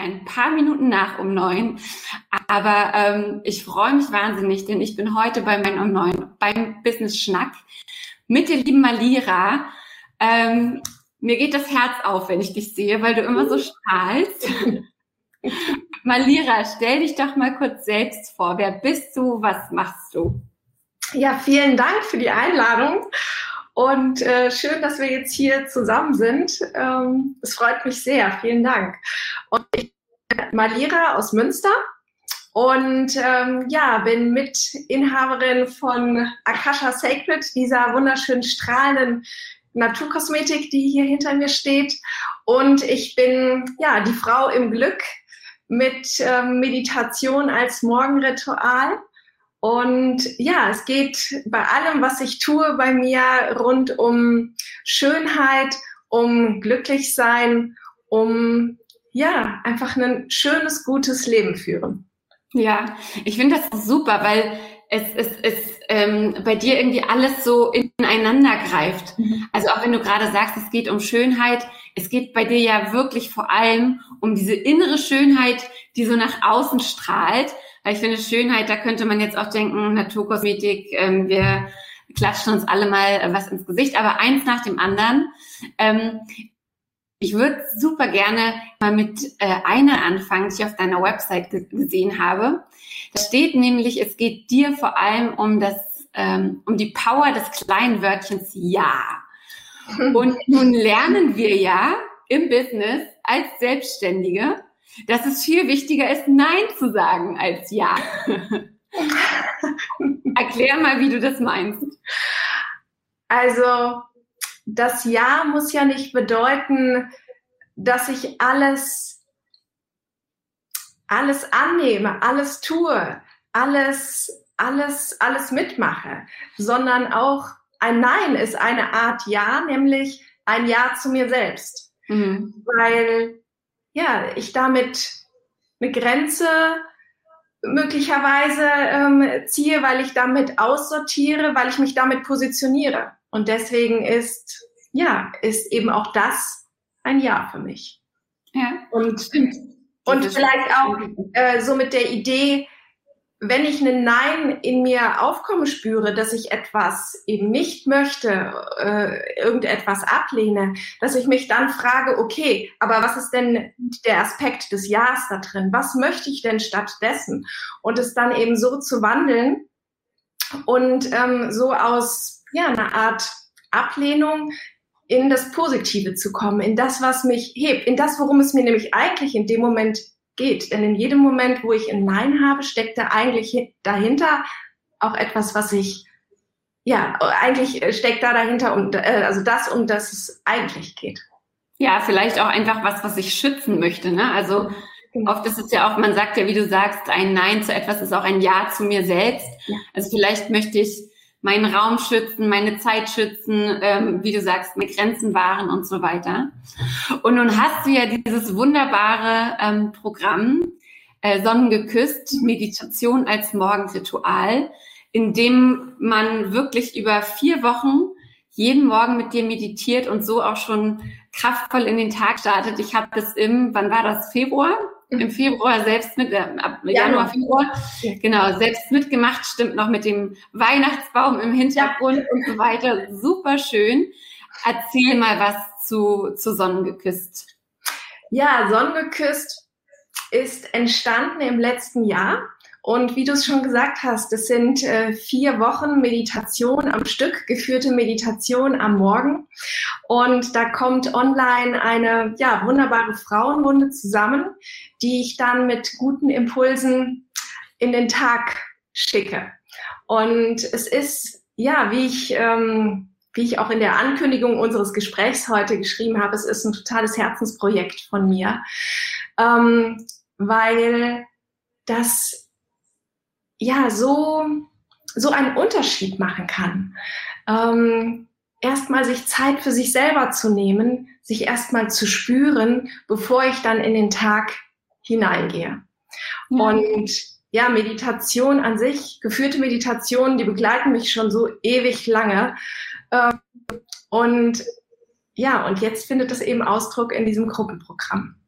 Ein paar Minuten nach um neun, aber ähm, ich freue mich wahnsinnig, denn ich bin heute bei meinem um neun beim Business Schnack mit der lieben Malira. Ähm, mir geht das Herz auf, wenn ich dich sehe, weil du immer so strahlst. Malira, stell dich doch mal kurz selbst vor. Wer bist du? Was machst du? Ja, vielen Dank für die Einladung und äh, schön, dass wir jetzt hier zusammen sind. Ähm, es freut mich sehr. Vielen Dank. Und ich bin Malira aus Münster und ähm, ja, bin Mitinhaberin von Akasha Sacred, dieser wunderschönen strahlenden Naturkosmetik, die hier hinter mir steht. Und ich bin ja die Frau im Glück mit ähm, Meditation als Morgenritual und ja, es geht bei allem, was ich tue, bei mir rund um Schönheit, um glücklich sein, um ja, einfach ein schönes, gutes Leben führen. Ja, ich finde das super, weil es, es, es ähm, bei dir irgendwie alles so ineinander greift. Mhm. Also auch wenn du gerade sagst, es geht um Schönheit, es geht bei dir ja wirklich vor allem um diese innere Schönheit, die so nach außen strahlt. Ich finde, Schönheit, da könnte man jetzt auch denken, Naturkosmetik, ähm, wir klatschen uns alle mal äh, was ins Gesicht, aber eins nach dem anderen. Ähm, ich würde super gerne mal mit äh, einer anfangen, die ich auf deiner Website gesehen habe. Da steht nämlich, es geht dir vor allem um das, ähm, um die Power des kleinen Wörtchens Ja. Und nun lernen wir ja im Business als Selbstständige, dass es viel wichtiger ist, Nein zu sagen als Ja. Erklär mal, wie du das meinst. Also, das Ja muss ja nicht bedeuten, dass ich alles, alles annehme, alles tue, alles, alles, alles mitmache, sondern auch ein Nein ist eine Art Ja, nämlich ein Ja zu mir selbst. Mhm. Weil ja, ich damit eine Grenze möglicherweise ähm, ziehe, weil ich damit aussortiere, weil ich mich damit positioniere. Und deswegen ist, ja, ist eben auch das ein Ja für mich. Ja. Und, und vielleicht auch äh, so mit der Idee, wenn ich einen Nein in mir aufkommen spüre, dass ich etwas eben nicht möchte, äh, irgendetwas ablehne, dass ich mich dann frage, okay, aber was ist denn der Aspekt des Ja's da drin? Was möchte ich denn stattdessen? Und es dann eben so zu wandeln und ähm, so aus ja einer Art Ablehnung in das Positive zu kommen, in das, was mich hebt, in das, worum es mir nämlich eigentlich in dem Moment geht. Denn in jedem Moment, wo ich ein Nein habe, steckt da eigentlich dahinter auch etwas, was ich, ja, eigentlich steckt da dahinter, um, äh, also das, um das es eigentlich geht. Ja, vielleicht auch einfach was, was ich schützen möchte. Ne? Also genau. oft ist es ja auch, man sagt ja, wie du sagst, ein Nein zu etwas ist auch ein Ja zu mir selbst. Ja. Also vielleicht möchte ich meinen Raum schützen, meine Zeit schützen, ähm, wie du sagst, mit Grenzen wahren und so weiter. Und nun hast du ja dieses wunderbare ähm, Programm äh, Sonnengeküsst, Meditation als Morgenritual, in dem man wirklich über vier Wochen jeden Morgen mit dir meditiert und so auch schon kraftvoll in den Tag startet. Ich habe das im, wann war das, Februar? Im Februar selbst mit, äh, ab Januar, Februar, genau, selbst mitgemacht, stimmt noch mit dem Weihnachtsbaum im Hintergrund und so weiter. Super schön. Erzähl mal was zu, zu Sonnengeküsst. Ja, Sonnengeküsst ist entstanden im letzten Jahr Und wie du es schon gesagt hast, das sind äh, vier Wochen Meditation am Stück, geführte Meditation am Morgen. Und da kommt online eine ja, wunderbare Frauenrunde zusammen, die ich dann mit guten Impulsen in den Tag schicke. Und es ist, ja, wie ich, ähm, wie ich auch in der Ankündigung unseres Gesprächs heute geschrieben habe, es ist ein totales Herzensprojekt von mir, ähm, weil das ja so, so einen Unterschied machen kann. Ähm, erstmal sich Zeit für sich selber zu nehmen, sich erstmal zu spüren, bevor ich dann in den Tag hineingehe. Ja. Und ja, Meditation an sich, geführte Meditationen, die begleiten mich schon so ewig lange. Ähm, und ja, und jetzt findet das eben Ausdruck in diesem Gruppenprogramm.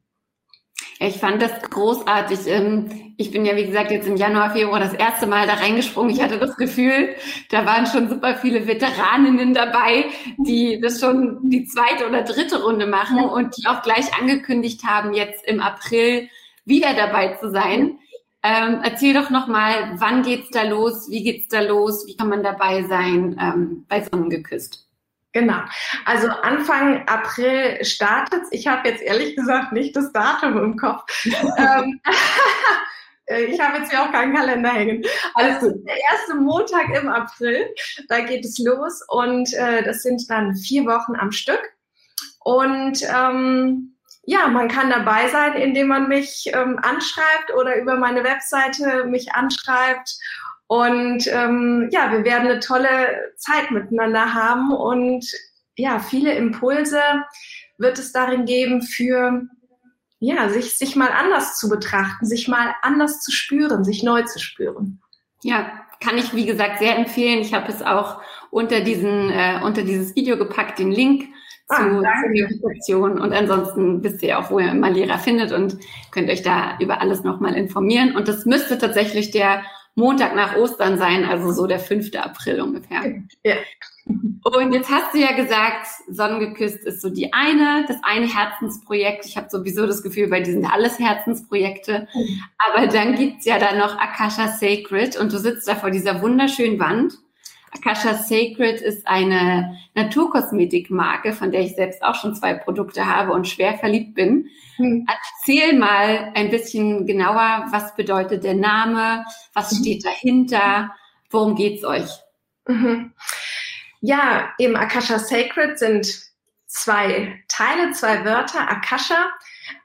Ich fand das großartig. Ähm, ich bin ja, wie gesagt, jetzt im Januar, Februar das erste Mal da reingesprungen. Ich hatte das Gefühl, da waren schon super viele Veteraninnen dabei, die das schon die zweite oder dritte Runde machen und die auch gleich angekündigt haben, jetzt im April wieder dabei zu sein. Ähm, erzähl doch nochmal, wann geht's da los? Wie geht's da los? Wie kann man dabei sein ähm, bei Sonnengeküsst? Genau. Also Anfang April startet Ich habe jetzt ehrlich gesagt nicht das Datum im Kopf. ähm, äh, ich habe jetzt hier auch keinen Kalender hängen. Also der erste Montag im April, da geht es los und äh, das sind dann vier Wochen am Stück. Und ähm, ja, man kann dabei sein, indem man mich ähm, anschreibt oder über meine Webseite mich anschreibt und ähm, ja, wir werden eine tolle Zeit miteinander haben und ja, viele Impulse wird es darin geben für ja, sich, sich mal anders zu betrachten, sich mal anders zu spüren, sich neu zu spüren. Ja, kann ich, wie gesagt, sehr empfehlen. Ich habe es auch unter diesen, äh, unter dieses Video gepackt, den Link ah, zu Meditation. Und ansonsten wisst ihr auch, wo ihr Malera findet und könnt euch da über alles nochmal informieren. Und das müsste tatsächlich der Montag nach Ostern sein, also so der 5. April ungefähr. Ja. Und jetzt hast du ja gesagt, Sonnengeküsst ist so die eine, das eine Herzensprojekt. Ich habe sowieso das Gefühl, bei diesen alles Herzensprojekte. Aber dann gibt's ja da noch Akasha Sacred und du sitzt da vor dieser wunderschönen Wand Akasha Sacred ist eine Naturkosmetikmarke, von der ich selbst auch schon zwei Produkte habe und schwer verliebt bin. Hm. Erzähl mal ein bisschen genauer, was bedeutet der Name, was mhm. steht dahinter, worum geht's euch? Mhm. Ja, eben Akasha Sacred sind zwei Teile, zwei Wörter. Akasha.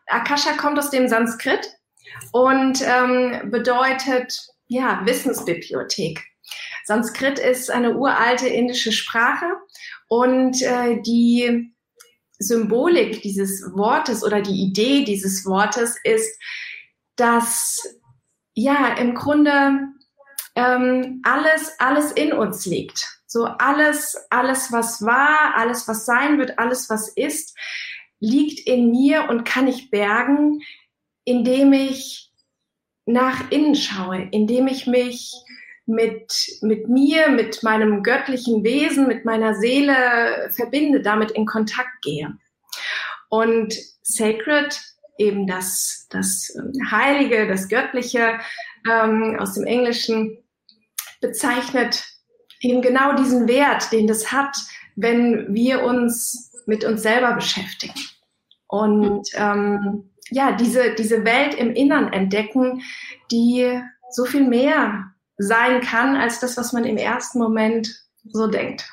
Akasha kommt aus dem Sanskrit und ähm, bedeutet ja Wissensbibliothek. Sanskrit ist eine uralte indische Sprache und äh, die Symbolik dieses Wortes oder die Idee dieses Wortes ist, dass ja im Grunde ähm, alles alles in uns liegt. So alles alles was war, alles was sein wird, alles was ist, liegt in mir und kann ich bergen, indem ich nach innen schaue, indem ich mich mit, mit mir, mit meinem göttlichen Wesen, mit meiner Seele verbinde, damit in Kontakt gehe. Und Sacred, eben das, das Heilige, das Göttliche ähm, aus dem Englischen, bezeichnet eben genau diesen Wert, den das hat, wenn wir uns mit uns selber beschäftigen. Und ähm, ja, diese, diese Welt im Innern entdecken, die so viel mehr sein kann als das, was man im ersten Moment so denkt.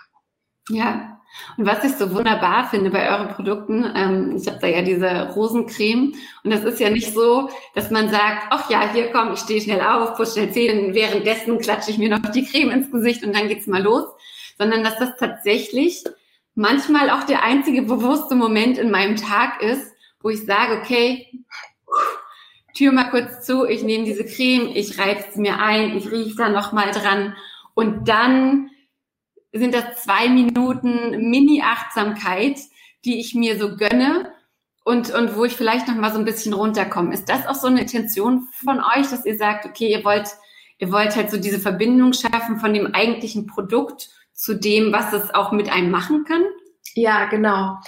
Ja. Und was ich so wunderbar finde bei euren Produkten, ähm, ich habe da ja diese Rosencreme und das ist ja nicht so, dass man sagt, ach ja, hier komm, ich stehe schnell auf, putze schnell Zähne, währenddessen klatsche ich mir noch die Creme ins Gesicht und dann geht's mal los, sondern dass das tatsächlich manchmal auch der einzige bewusste Moment in meinem Tag ist, wo ich sage, okay, Tür mal kurz zu, ich nehme diese Creme, ich reibe es mir ein, ich rieche da nochmal dran und dann sind das zwei Minuten Mini-Achtsamkeit, die ich mir so gönne und, und wo ich vielleicht nochmal so ein bisschen runterkomme. Ist das auch so eine Intention von euch, dass ihr sagt, okay, ihr wollt, ihr wollt halt so diese Verbindung schaffen von dem eigentlichen Produkt zu dem, was es auch mit einem machen kann? Ja, genau.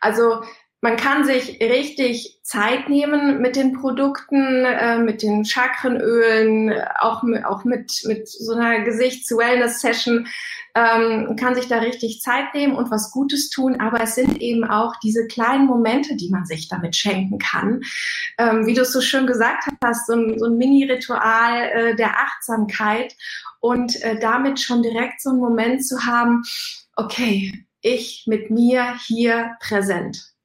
Also man kann sich richtig Zeit nehmen mit den Produkten, äh, mit den Chakrenölen, auch, mit, auch mit, mit so einer Gesichts-Wellness-Session, ähm, kann sich da richtig Zeit nehmen und was Gutes tun. Aber es sind eben auch diese kleinen Momente, die man sich damit schenken kann. Ähm, wie du es so schön gesagt hast, so ein, so ein Mini-Ritual äh, der Achtsamkeit und äh, damit schon direkt so einen Moment zu haben, okay, ich mit mir hier präsent.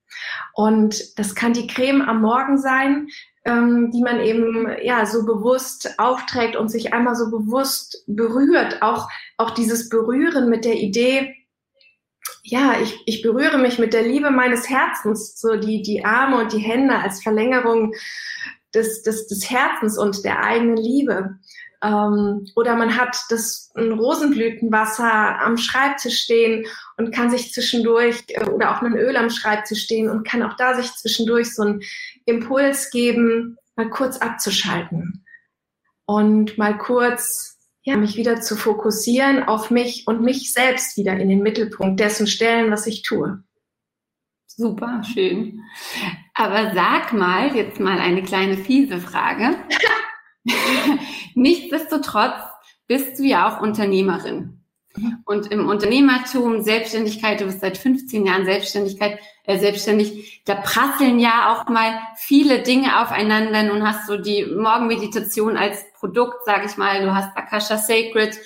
Und das kann die Creme am Morgen sein, ähm, die man eben ja so bewusst aufträgt und sich einmal so bewusst berührt. Auch, auch dieses Berühren mit der Idee, ja, ich, ich berühre mich mit der Liebe meines Herzens, so die, die Arme und die Hände als Verlängerung des, des, des Herzens und der eigenen Liebe. Ähm, oder man hat das ein Rosenblütenwasser am Schreibtisch stehen und kann sich zwischendurch äh, oder auch ein Öl am Schreibtisch stehen und kann auch da sich zwischendurch so einen Impuls geben, mal kurz abzuschalten und mal kurz ja, mich wieder zu fokussieren auf mich und mich selbst wieder in den Mittelpunkt dessen stellen, was ich tue. Super, schön. Aber sag mal, jetzt mal eine kleine fiese Frage. Nichtsdestotrotz bist du ja auch Unternehmerin. Und im Unternehmertum, Selbstständigkeit, du bist seit 15 Jahren Selbstständigkeit, äh, selbstständig, da prasseln ja auch mal viele Dinge aufeinander. Nun hast du die Morgenmeditation als Produkt, sage ich mal, du hast Akasha Sacred,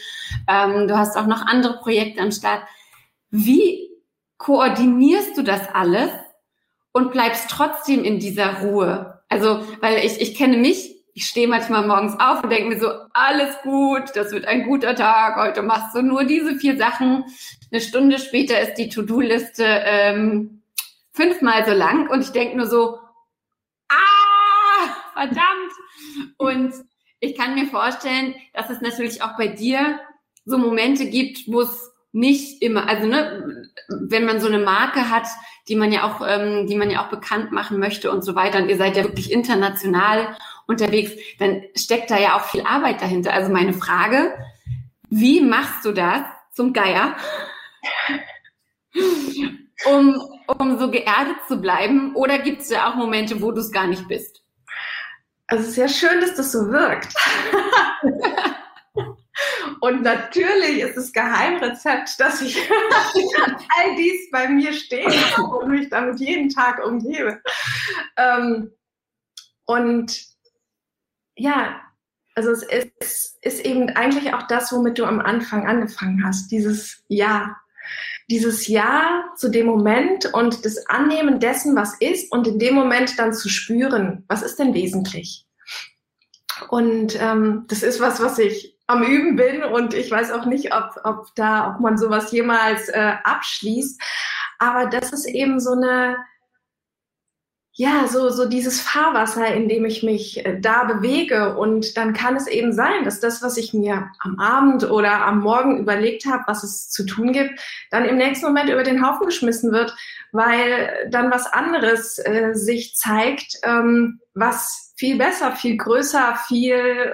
ähm, du hast auch noch andere Projekte am Start. Wie koordinierst du das alles und bleibst trotzdem in dieser Ruhe? Also, weil ich, ich kenne mich, ich stehe manchmal morgens auf und denke mir so, alles gut, das wird ein guter Tag, heute machst du nur diese vier Sachen. Eine Stunde später ist die To-Do-Liste ähm, fünfmal so lang und ich denke nur so, ah, verdammt. Und ich kann mir vorstellen, dass es natürlich auch bei dir so Momente gibt, wo es nicht immer, also ne, wenn man so eine Marke hat, die man ja auch, ähm, die man ja auch bekannt machen möchte und so weiter, und ihr seid ja wirklich international unterwegs, dann steckt da ja auch viel Arbeit dahinter. Also meine Frage, wie machst du das zum Geier, um, um so geerdet zu bleiben? Oder gibt es ja auch Momente, wo du es gar nicht bist? Also es ist ja schön, dass das so wirkt. Und natürlich ist es Geheimrezept, dass ich all dies bei mir stehe und mich damit jeden Tag umgebe. Ähm, und ja, also es ist, ist eben eigentlich auch das, womit du am Anfang angefangen hast, dieses Ja. Dieses Ja zu dem Moment und das Annehmen dessen, was ist und in dem Moment dann zu spüren, was ist denn wesentlich. Und ähm, das ist was, was ich am Üben bin und ich weiß auch nicht, ob, ob da, ob man sowas jemals äh, abschließt. Aber das ist eben so eine, ja, so, so dieses Fahrwasser, in dem ich mich äh, da bewege. Und dann kann es eben sein, dass das, was ich mir am Abend oder am Morgen überlegt habe, was es zu tun gibt, dann im nächsten Moment über den Haufen geschmissen wird, weil dann was anderes äh, sich zeigt, ähm, was viel besser, viel größer, viel,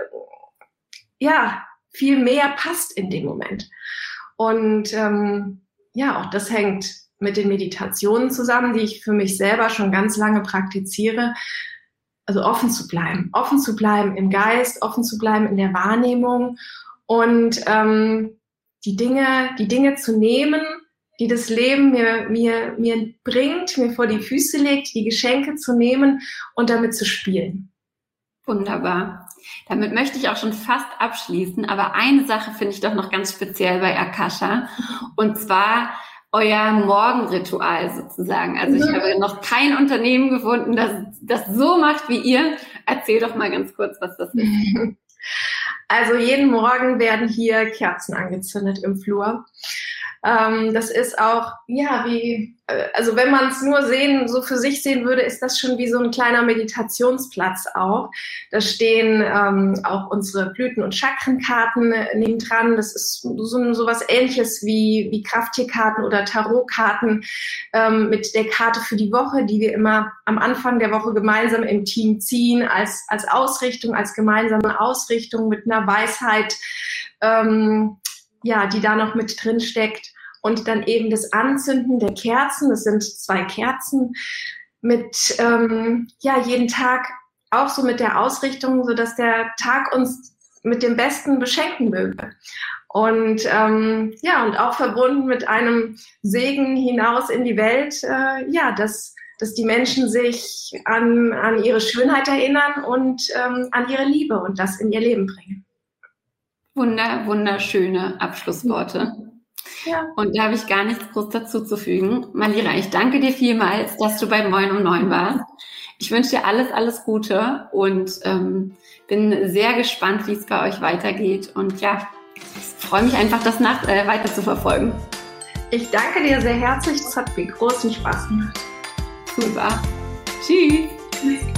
ja, viel mehr passt in dem Moment. Und ähm, ja, auch das hängt mit den Meditationen zusammen, die ich für mich selber schon ganz lange praktiziere. Also offen zu bleiben, offen zu bleiben im Geist, offen zu bleiben in der Wahrnehmung und ähm, die Dinge, die Dinge zu nehmen, die das Leben mir, mir, mir bringt, mir vor die Füße legt, die Geschenke zu nehmen und damit zu spielen. Wunderbar. Damit möchte ich auch schon fast abschließen, aber eine Sache finde ich doch noch ganz speziell bei Akasha. Und zwar euer Morgenritual sozusagen. Also ich mhm. habe noch kein Unternehmen gefunden, das das so macht wie ihr. Erzähl doch mal ganz kurz, was das ist. Also jeden Morgen werden hier Kerzen angezündet im Flur. Ähm, das ist auch, ja, wie, äh, also wenn man es nur sehen, so für sich sehen würde, ist das schon wie so ein kleiner Meditationsplatz auch. Da stehen ähm, auch unsere Blüten- und Chakrenkarten äh, neben dran. Das ist so, so was ähnliches wie, wie Krafttierkarten oder Tarotkarten ähm, mit der Karte für die Woche, die wir immer am Anfang der Woche gemeinsam im Team ziehen, als, als Ausrichtung, als gemeinsame Ausrichtung mit einer Weisheit. Ähm, ja, die da noch mit drin steckt. Und dann eben das Anzünden der Kerzen, das sind zwei Kerzen, mit ähm, ja jeden Tag auch so mit der Ausrichtung, so dass der Tag uns mit dem Besten beschenken möge. Und ähm, ja, und auch verbunden mit einem Segen hinaus in die Welt, äh, ja, dass, dass die Menschen sich an, an ihre Schönheit erinnern und ähm, an ihre Liebe und das in ihr Leben bringen. Wunder, wunderschöne Abschlussworte. Ja. Und da habe ich gar nichts groß dazu zu fügen. Malira, ich danke dir vielmals, dass du bei Moin um Neun warst. Ich wünsche dir alles, alles Gute und ähm, bin sehr gespannt, wie es bei euch weitergeht. Und ja, ich freue mich einfach, das nach, äh, weiter zu verfolgen. Ich danke dir sehr herzlich. Das hat mir großen Spaß gemacht. Super. Tschüss.